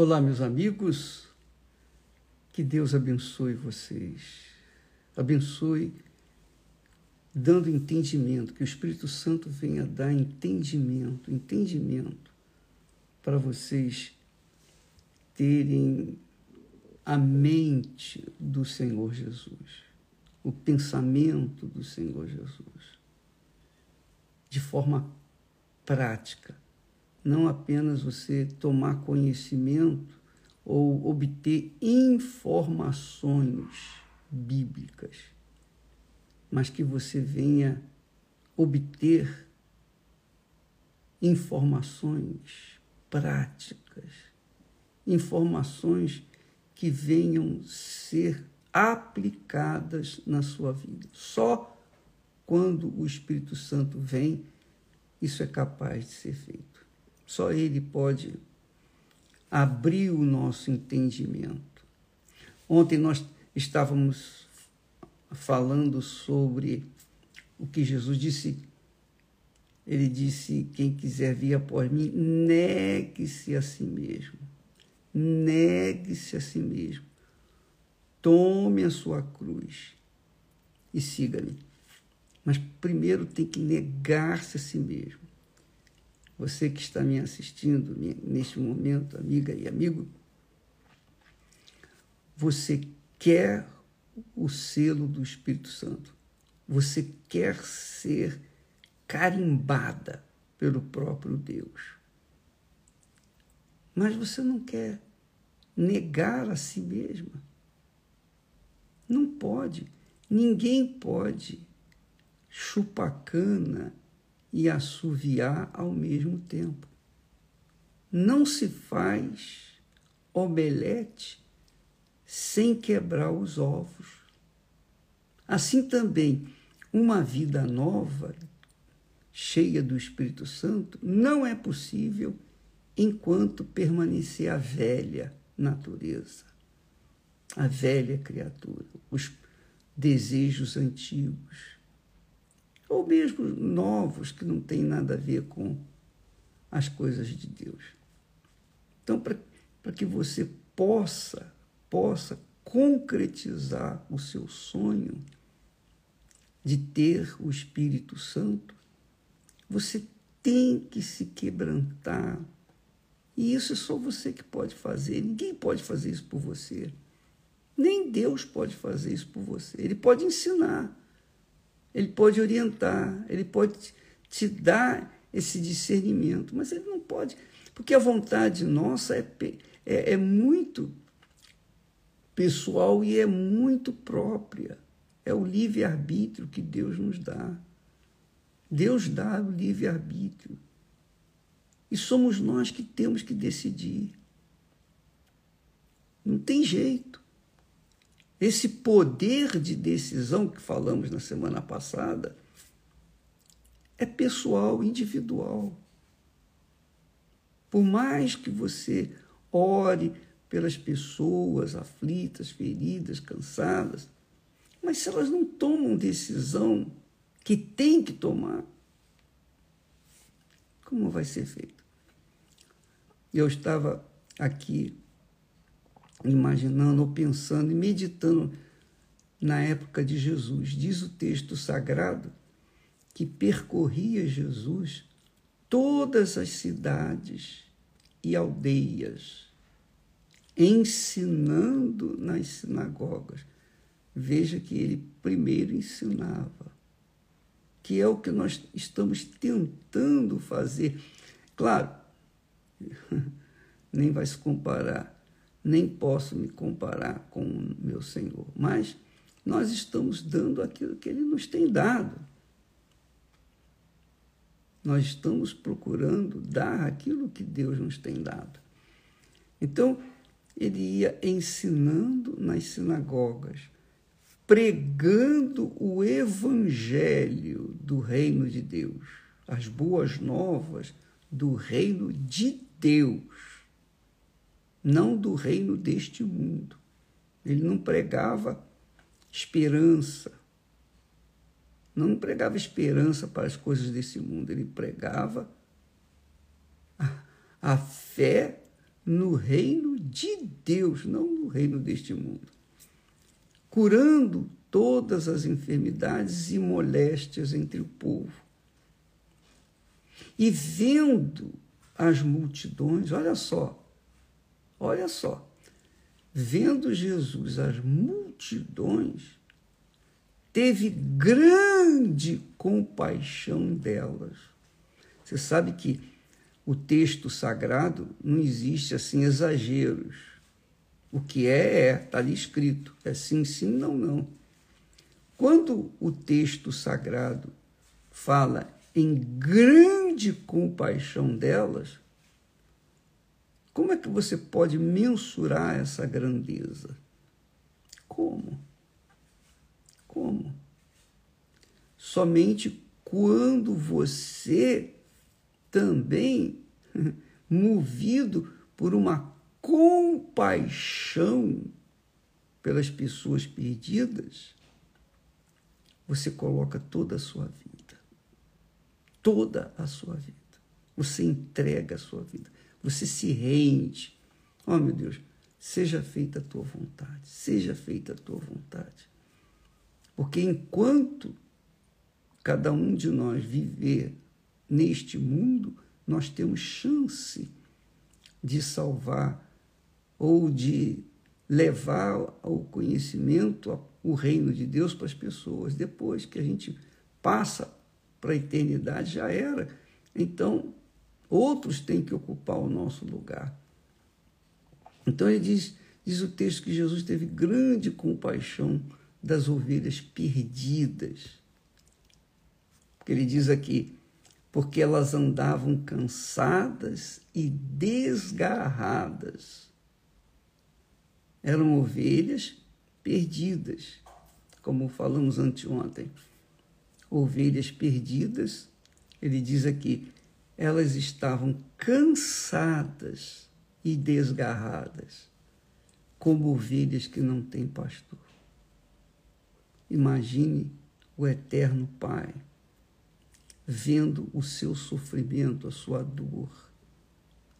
Olá, meus amigos. Que Deus abençoe vocês. Abençoe dando entendimento, que o Espírito Santo venha dar entendimento, entendimento para vocês terem a mente do Senhor Jesus, o pensamento do Senhor Jesus, de forma prática não apenas você tomar conhecimento ou obter informações bíblicas, mas que você venha obter informações práticas, informações que venham ser aplicadas na sua vida. Só quando o Espírito Santo vem, isso é capaz de ser feito. Só Ele pode abrir o nosso entendimento. Ontem nós estávamos falando sobre o que Jesus disse. Ele disse: Quem quiser vir após mim, negue-se a si mesmo. Negue-se a si mesmo. Tome a sua cruz e siga-me. Mas primeiro tem que negar-se a si mesmo. Você que está me assistindo neste momento, amiga e amigo, você quer o selo do Espírito Santo. Você quer ser carimbada pelo próprio Deus. Mas você não quer negar a si mesma. Não pode. Ninguém pode chupar cana e assoviar ao mesmo tempo. Não se faz omelete sem quebrar os ovos. Assim também, uma vida nova, cheia do Espírito Santo, não é possível enquanto permanecer a velha natureza, a velha criatura, os desejos antigos ou mesmo novos que não têm nada a ver com as coisas de Deus. Então, para que você possa, possa concretizar o seu sonho de ter o Espírito Santo, você tem que se quebrantar. E isso é só você que pode fazer. Ninguém pode fazer isso por você. Nem Deus pode fazer isso por você. Ele pode ensinar ele pode orientar, ele pode te dar esse discernimento, mas ele não pode, porque a vontade nossa é, é, é muito pessoal e é muito própria. É o livre-arbítrio que Deus nos dá. Deus dá o livre-arbítrio. E somos nós que temos que decidir. Não tem jeito. Esse poder de decisão que falamos na semana passada é pessoal, individual. Por mais que você ore pelas pessoas aflitas, feridas, cansadas, mas se elas não tomam decisão que tem que tomar, como vai ser feito? Eu estava aqui imaginando ou pensando e meditando na época de Jesus. Diz o texto sagrado que percorria Jesus todas as cidades e aldeias, ensinando nas sinagogas. Veja que ele primeiro ensinava, que é o que nós estamos tentando fazer. Claro, nem vai se comparar nem posso me comparar com o meu Senhor, mas nós estamos dando aquilo que Ele nos tem dado. Nós estamos procurando dar aquilo que Deus nos tem dado. Então, ele ia ensinando nas sinagogas, pregando o evangelho do reino de Deus, as boas novas do reino de Deus não do reino deste mundo. Ele não pregava esperança, não pregava esperança para as coisas desse mundo, ele pregava a, a fé no reino de Deus, não o reino deste mundo, curando todas as enfermidades e moléstias entre o povo. E vendo as multidões, olha só, olha só, vendo Jesus as multidões, teve grande compaixão delas. Você sabe que o texto sagrado não existe assim exageros. O que é, é, está ali escrito. É sim, sim, não, não. Quando o texto sagrado fala em grande compaixão delas, como é que você pode mensurar essa grandeza? Como? Como? Somente quando você também, movido por uma compaixão pelas pessoas perdidas, você coloca toda a sua vida. Toda a sua vida. Você entrega a sua vida. Você se rende. Oh, meu Deus, seja feita a tua vontade. Seja feita a tua vontade. Porque enquanto cada um de nós viver neste mundo, nós temos chance de salvar ou de levar ao conhecimento o reino de Deus para as pessoas. Depois que a gente passa para a eternidade, já era. Então, outros têm que ocupar o nosso lugar. Então, ele diz, diz o texto que Jesus teve grande compaixão das ovelhas perdidas. Porque ele diz aqui, porque elas andavam cansadas e desgarradas. Eram ovelhas perdidas, como falamos anteontem. Ovelhas perdidas, ele diz aqui, elas estavam cansadas e desgarradas, como ovelhas que não têm pastor. Imagine o eterno Pai vendo o seu sofrimento, a sua dor,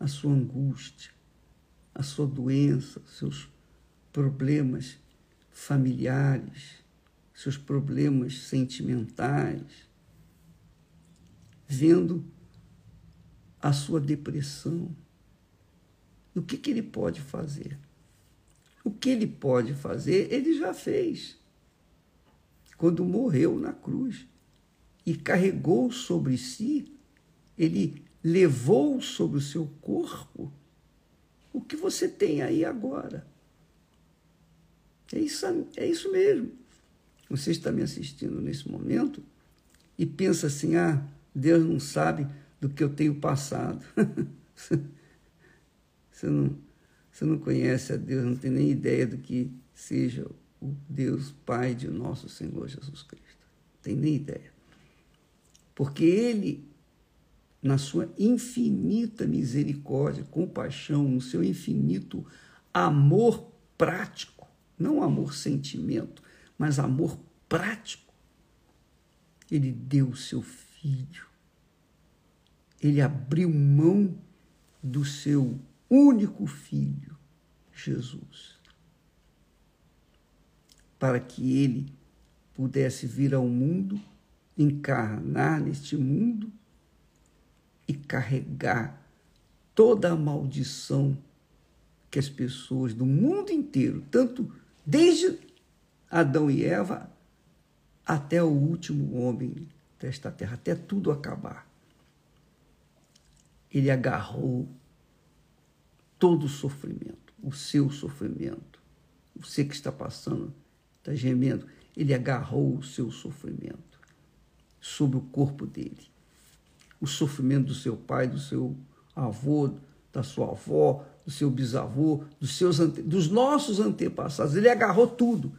a sua angústia, a sua doença, seus problemas familiares, seus problemas sentimentais, vendo a sua depressão. O que, que ele pode fazer? O que ele pode fazer, ele já fez. Quando morreu na cruz e carregou sobre si, ele levou sobre o seu corpo o que você tem aí agora. É isso, é isso mesmo. Você está me assistindo nesse momento e pensa assim: ah, Deus não sabe do que eu tenho passado. você, não, você não conhece a Deus, não tem nem ideia do que seja o Deus Pai de nosso Senhor Jesus Cristo. Não tem nem ideia porque Ele, na sua infinita misericórdia, compaixão, no seu infinito amor prático, não amor sentimento, mas amor prático, Ele deu o seu filho. Ele abriu mão do seu único filho, Jesus, para que ele pudesse vir ao mundo encarnar neste mundo e carregar toda a maldição que as pessoas do mundo inteiro, tanto desde Adão e Eva até o último homem desta terra, até tudo acabar. Ele agarrou todo o sofrimento, o seu sofrimento. Você que está passando, está gemendo, ele agarrou o seu sofrimento sobre o corpo dele. O sofrimento do seu pai, do seu avô, da sua avó, do seu bisavô, dos, seus ante... dos nossos antepassados. Ele agarrou tudo.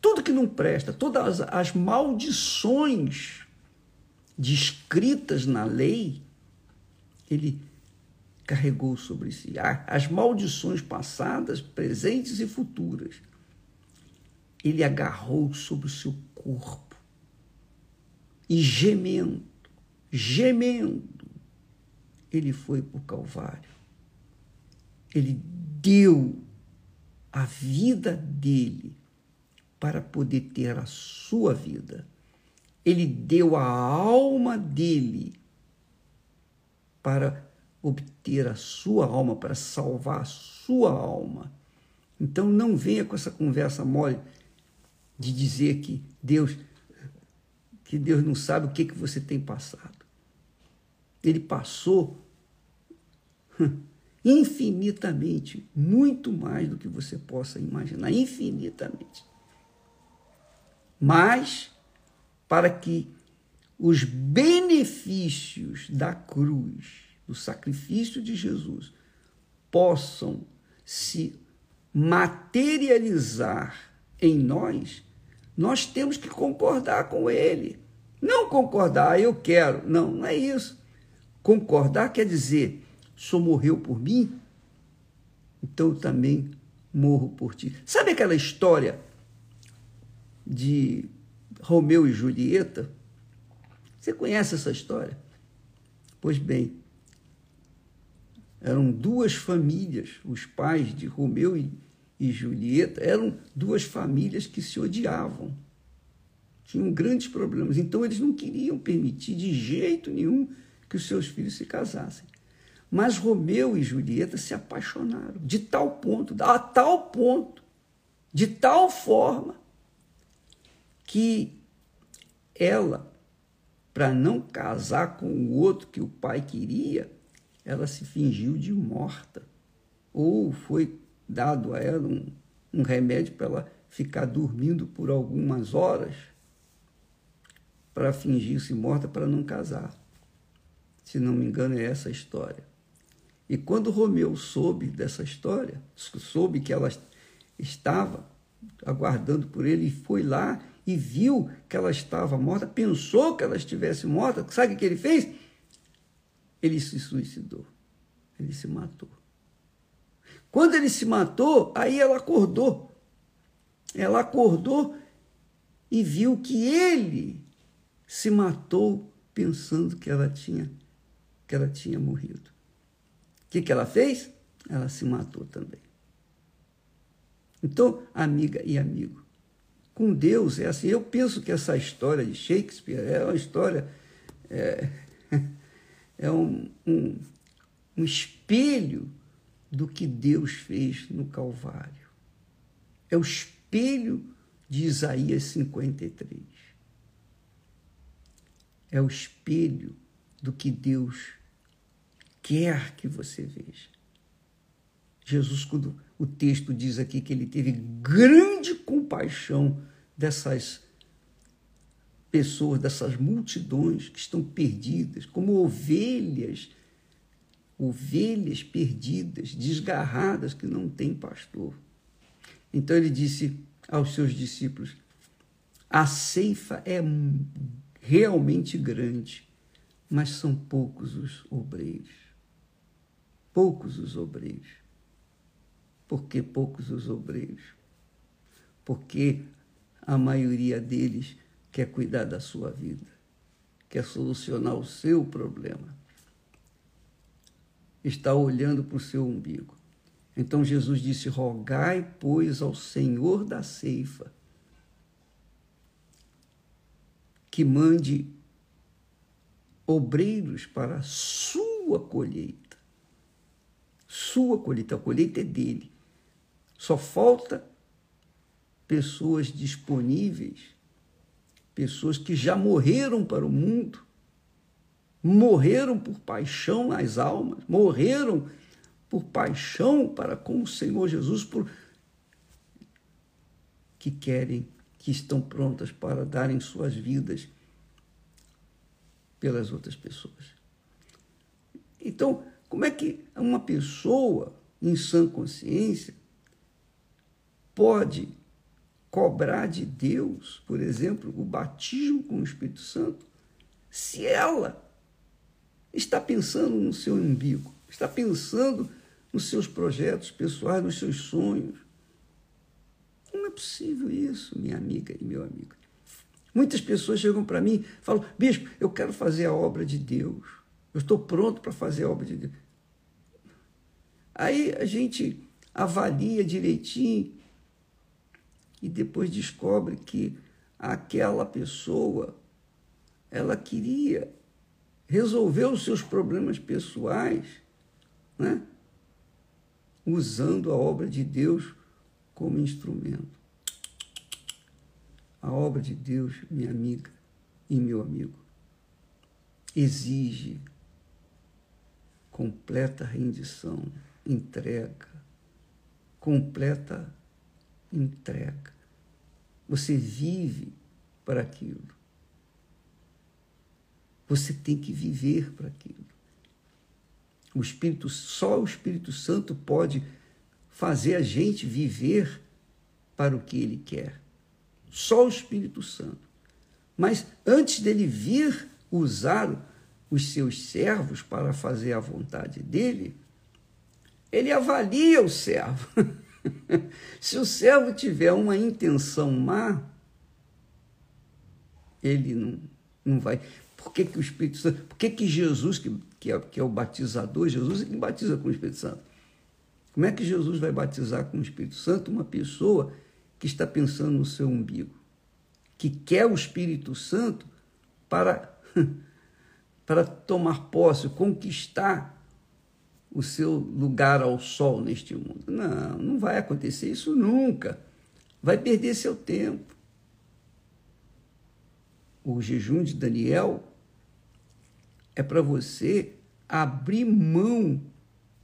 Tudo que não presta, todas as maldições descritas na lei, ele carregou sobre si. As maldições passadas, presentes e futuras. Ele agarrou sobre o seu corpo e gemendo, gemendo, ele foi para o Calvário. Ele deu a vida dele para poder ter a sua vida. Ele deu a alma dele para obter a sua alma, para salvar a sua alma. Então não venha com essa conversa mole de dizer que Deus que Deus não sabe o que, que você tem passado. Ele passou infinitamente, muito mais do que você possa imaginar, infinitamente. Mas para que os benefícios da cruz, do sacrifício de Jesus, possam se materializar em nós, nós temos que concordar com ele. Não concordar, ah, eu quero. Não, não é isso. Concordar quer dizer, só morreu por mim, então eu também morro por ti. Sabe aquela história de Romeu e Julieta? Você conhece essa história? Pois bem, eram duas famílias, os pais de Romeu e e Julieta eram duas famílias que se odiavam. Tinham grandes problemas. Então, eles não queriam permitir de jeito nenhum que os seus filhos se casassem. Mas Romeu e Julieta se apaixonaram de tal ponto, a tal ponto, de tal forma, que ela, para não casar com o outro que o pai queria, ela se fingiu de morta. Ou foi dado a ela um, um remédio para ela ficar dormindo por algumas horas para fingir-se morta para não casar. Se não me engano, é essa a história. E quando Romeu soube dessa história, soube que ela estava aguardando por ele, e foi lá e viu que ela estava morta, pensou que ela estivesse morta, sabe o que ele fez? Ele se suicidou, ele se matou. Quando ele se matou, aí ela acordou. Ela acordou e viu que ele se matou pensando que ela tinha que ela tinha morrido. O que, que ela fez? Ela se matou também. Então, amiga e amigo, com Deus é assim. Eu penso que essa história de Shakespeare é uma história, é, é um, um, um espelho do que Deus fez no Calvário. É o espelho de Isaías 53. É o espelho do que Deus quer que você veja. Jesus, quando o texto diz aqui que ele teve grande compaixão dessas pessoas, dessas multidões que estão perdidas, como ovelhas ovelhas perdidas, desgarradas, que não têm pastor. Então ele disse aos seus discípulos: a ceifa é realmente grande, mas são poucos os obreiros. Poucos os obreiros. Por que poucos os obreiros? Porque a maioria deles quer cuidar da sua vida, quer solucionar o seu problema está olhando para o seu umbigo. Então Jesus disse: Rogai, pois, ao Senhor da ceifa que mande obreiros para a sua colheita. Sua colheita, a colheita é dele. Só falta pessoas disponíveis, pessoas que já morreram para o mundo morreram por paixão nas almas, morreram por paixão para com o Senhor Jesus, por que querem, que estão prontas para darem suas vidas pelas outras pessoas. Então, como é que uma pessoa em sã consciência pode cobrar de Deus, por exemplo, o batismo com o Espírito Santo, se ela está pensando no seu umbigo, está pensando nos seus projetos pessoais, nos seus sonhos. Não é possível isso, minha amiga e meu amigo. Muitas pessoas chegam para mim e falam: Bispo, eu quero fazer a obra de Deus. Eu estou pronto para fazer a obra de Deus. Aí a gente avalia direitinho e depois descobre que aquela pessoa ela queria resolver os seus problemas pessoais, né? usando a obra de Deus como instrumento. A obra de Deus, minha amiga e meu amigo, exige completa rendição, entrega, completa entrega. Você vive para aquilo. Você tem que viver para aquilo. O Espírito, só o Espírito Santo pode fazer a gente viver para o que ele quer. Só o Espírito Santo. Mas antes dele vir usar os seus servos para fazer a vontade dele, ele avalia o servo. Se o servo tiver uma intenção má, ele não, não vai. Por que, que o Espírito Santo. Por que, que Jesus, que, que, é, que é o batizador, Jesus é quem batiza com o Espírito Santo? Como é que Jesus vai batizar com o Espírito Santo uma pessoa que está pensando no seu umbigo? Que quer o Espírito Santo para, para tomar posse, conquistar o seu lugar ao sol neste mundo. Não, não vai acontecer isso nunca. Vai perder seu tempo. O jejum de Daniel é para você abrir mão,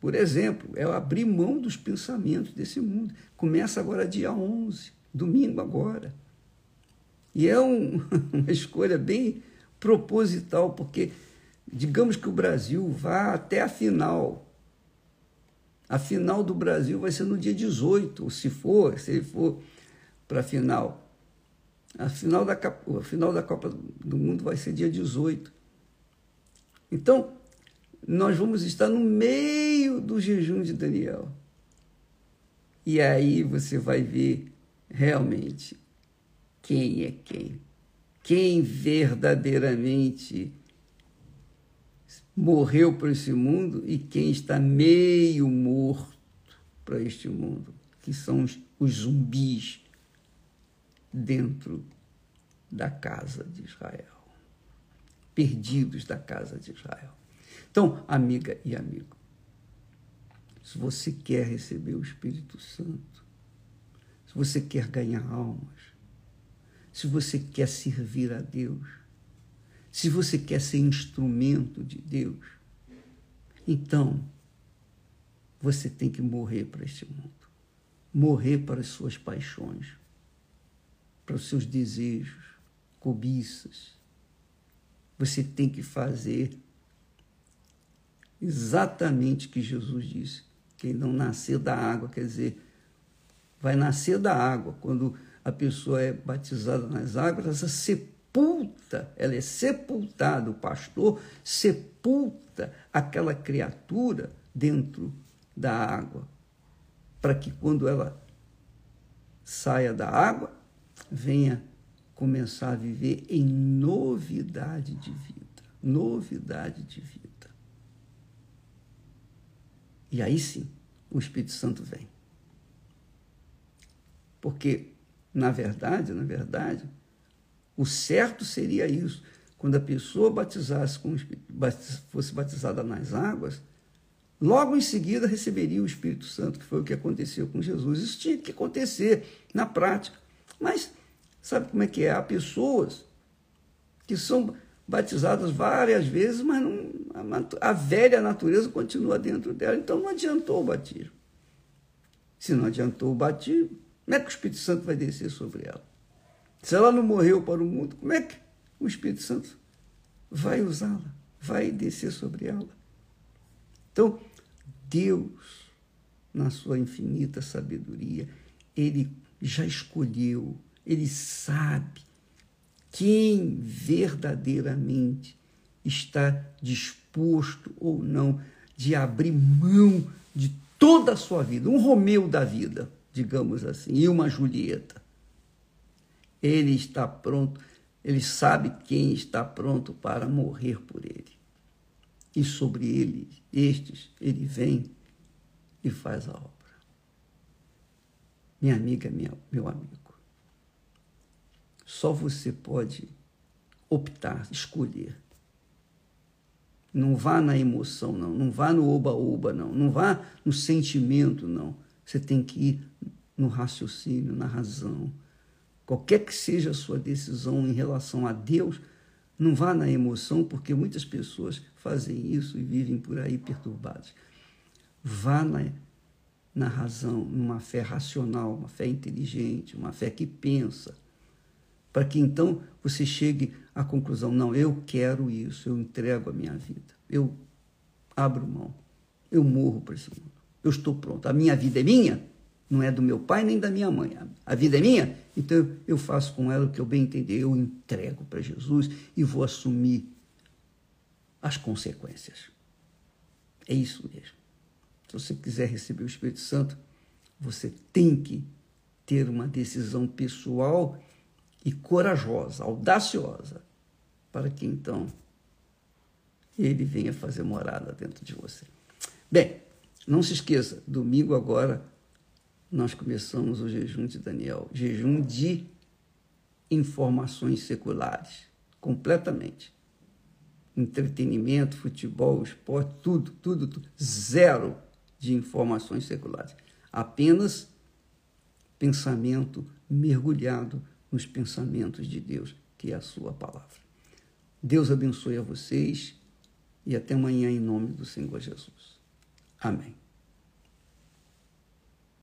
por exemplo, é abrir mão dos pensamentos desse mundo. Começa agora dia 11, domingo agora. E é um, uma escolha bem proposital, porque digamos que o Brasil vá até a final a final do Brasil vai ser no dia 18, se for, se ele for para a final. A final, da, a final da Copa do Mundo vai ser dia 18. Então, nós vamos estar no meio do jejum de Daniel. E aí você vai ver realmente quem é quem. Quem verdadeiramente morreu para esse mundo e quem está meio morto para este mundo, que são os, os zumbis dentro da casa de Israel, perdidos da casa de Israel. Então, amiga e amigo, se você quer receber o Espírito Santo, se você quer ganhar almas, se você quer servir a Deus, se você quer ser instrumento de Deus, então você tem que morrer para este mundo. Morrer para as suas paixões, para os seus desejos, cobiças. Você tem que fazer exatamente o que Jesus disse. Quem não nascer da água, quer dizer, vai nascer da água. Quando a pessoa é batizada nas águas, essa sepultura sepulta, ela é sepultada, o pastor sepulta aquela criatura dentro da água, para que quando ela saia da água, venha começar a viver em novidade de vida. Novidade de vida. E aí sim, o Espírito Santo vem. Porque, na verdade, na verdade, o certo seria isso. Quando a pessoa batizasse com, fosse batizada nas águas, logo em seguida receberia o Espírito Santo, que foi o que aconteceu com Jesus. Isso tinha que acontecer na prática. Mas sabe como é que é? Há pessoas que são batizadas várias vezes, mas não, a, a velha natureza continua dentro dela. Então não adiantou o batismo. Se não adiantou o batismo, como é que o Espírito Santo vai descer sobre ela? Se ela não morreu para o mundo, como é que o Espírito Santo vai usá-la? Vai descer sobre ela? Então, Deus, na sua infinita sabedoria, ele já escolheu, ele sabe quem verdadeiramente está disposto ou não de abrir mão de toda a sua vida, um Romeu da vida, digamos assim, e uma Julieta ele está pronto, ele sabe quem está pronto para morrer por ele. E sobre ele, estes, ele vem e faz a obra. Minha amiga, minha, meu amigo, só você pode optar, escolher. Não vá na emoção, não. Não vá no oba-oba, não. Não vá no sentimento, não. Você tem que ir no raciocínio, na razão. Qualquer que seja a sua decisão em relação a Deus, não vá na emoção, porque muitas pessoas fazem isso e vivem por aí perturbadas. Vá na, na razão, numa fé racional, uma fé inteligente, uma fé que pensa, para que então você chegue à conclusão: não, eu quero isso, eu entrego a minha vida, eu abro mão, eu morro para esse mundo, eu estou pronto, a minha vida é minha, não é do meu pai nem da minha mãe, a vida é minha, então eu faço com ela o que eu bem entender, eu entrego para Jesus e vou assumir as consequências. É isso mesmo. Se você quiser receber o Espírito Santo, você tem que ter uma decisão pessoal e corajosa, audaciosa, para que então ele venha fazer morada dentro de você. Bem, não se esqueça, domingo agora nós começamos o jejum de Daniel, jejum de informações seculares, completamente. Entretenimento, futebol, esporte, tudo, tudo, tudo. Zero de informações seculares. Apenas pensamento mergulhado nos pensamentos de Deus, que é a sua palavra. Deus abençoe a vocês e até amanhã em nome do Senhor Jesus. Amém.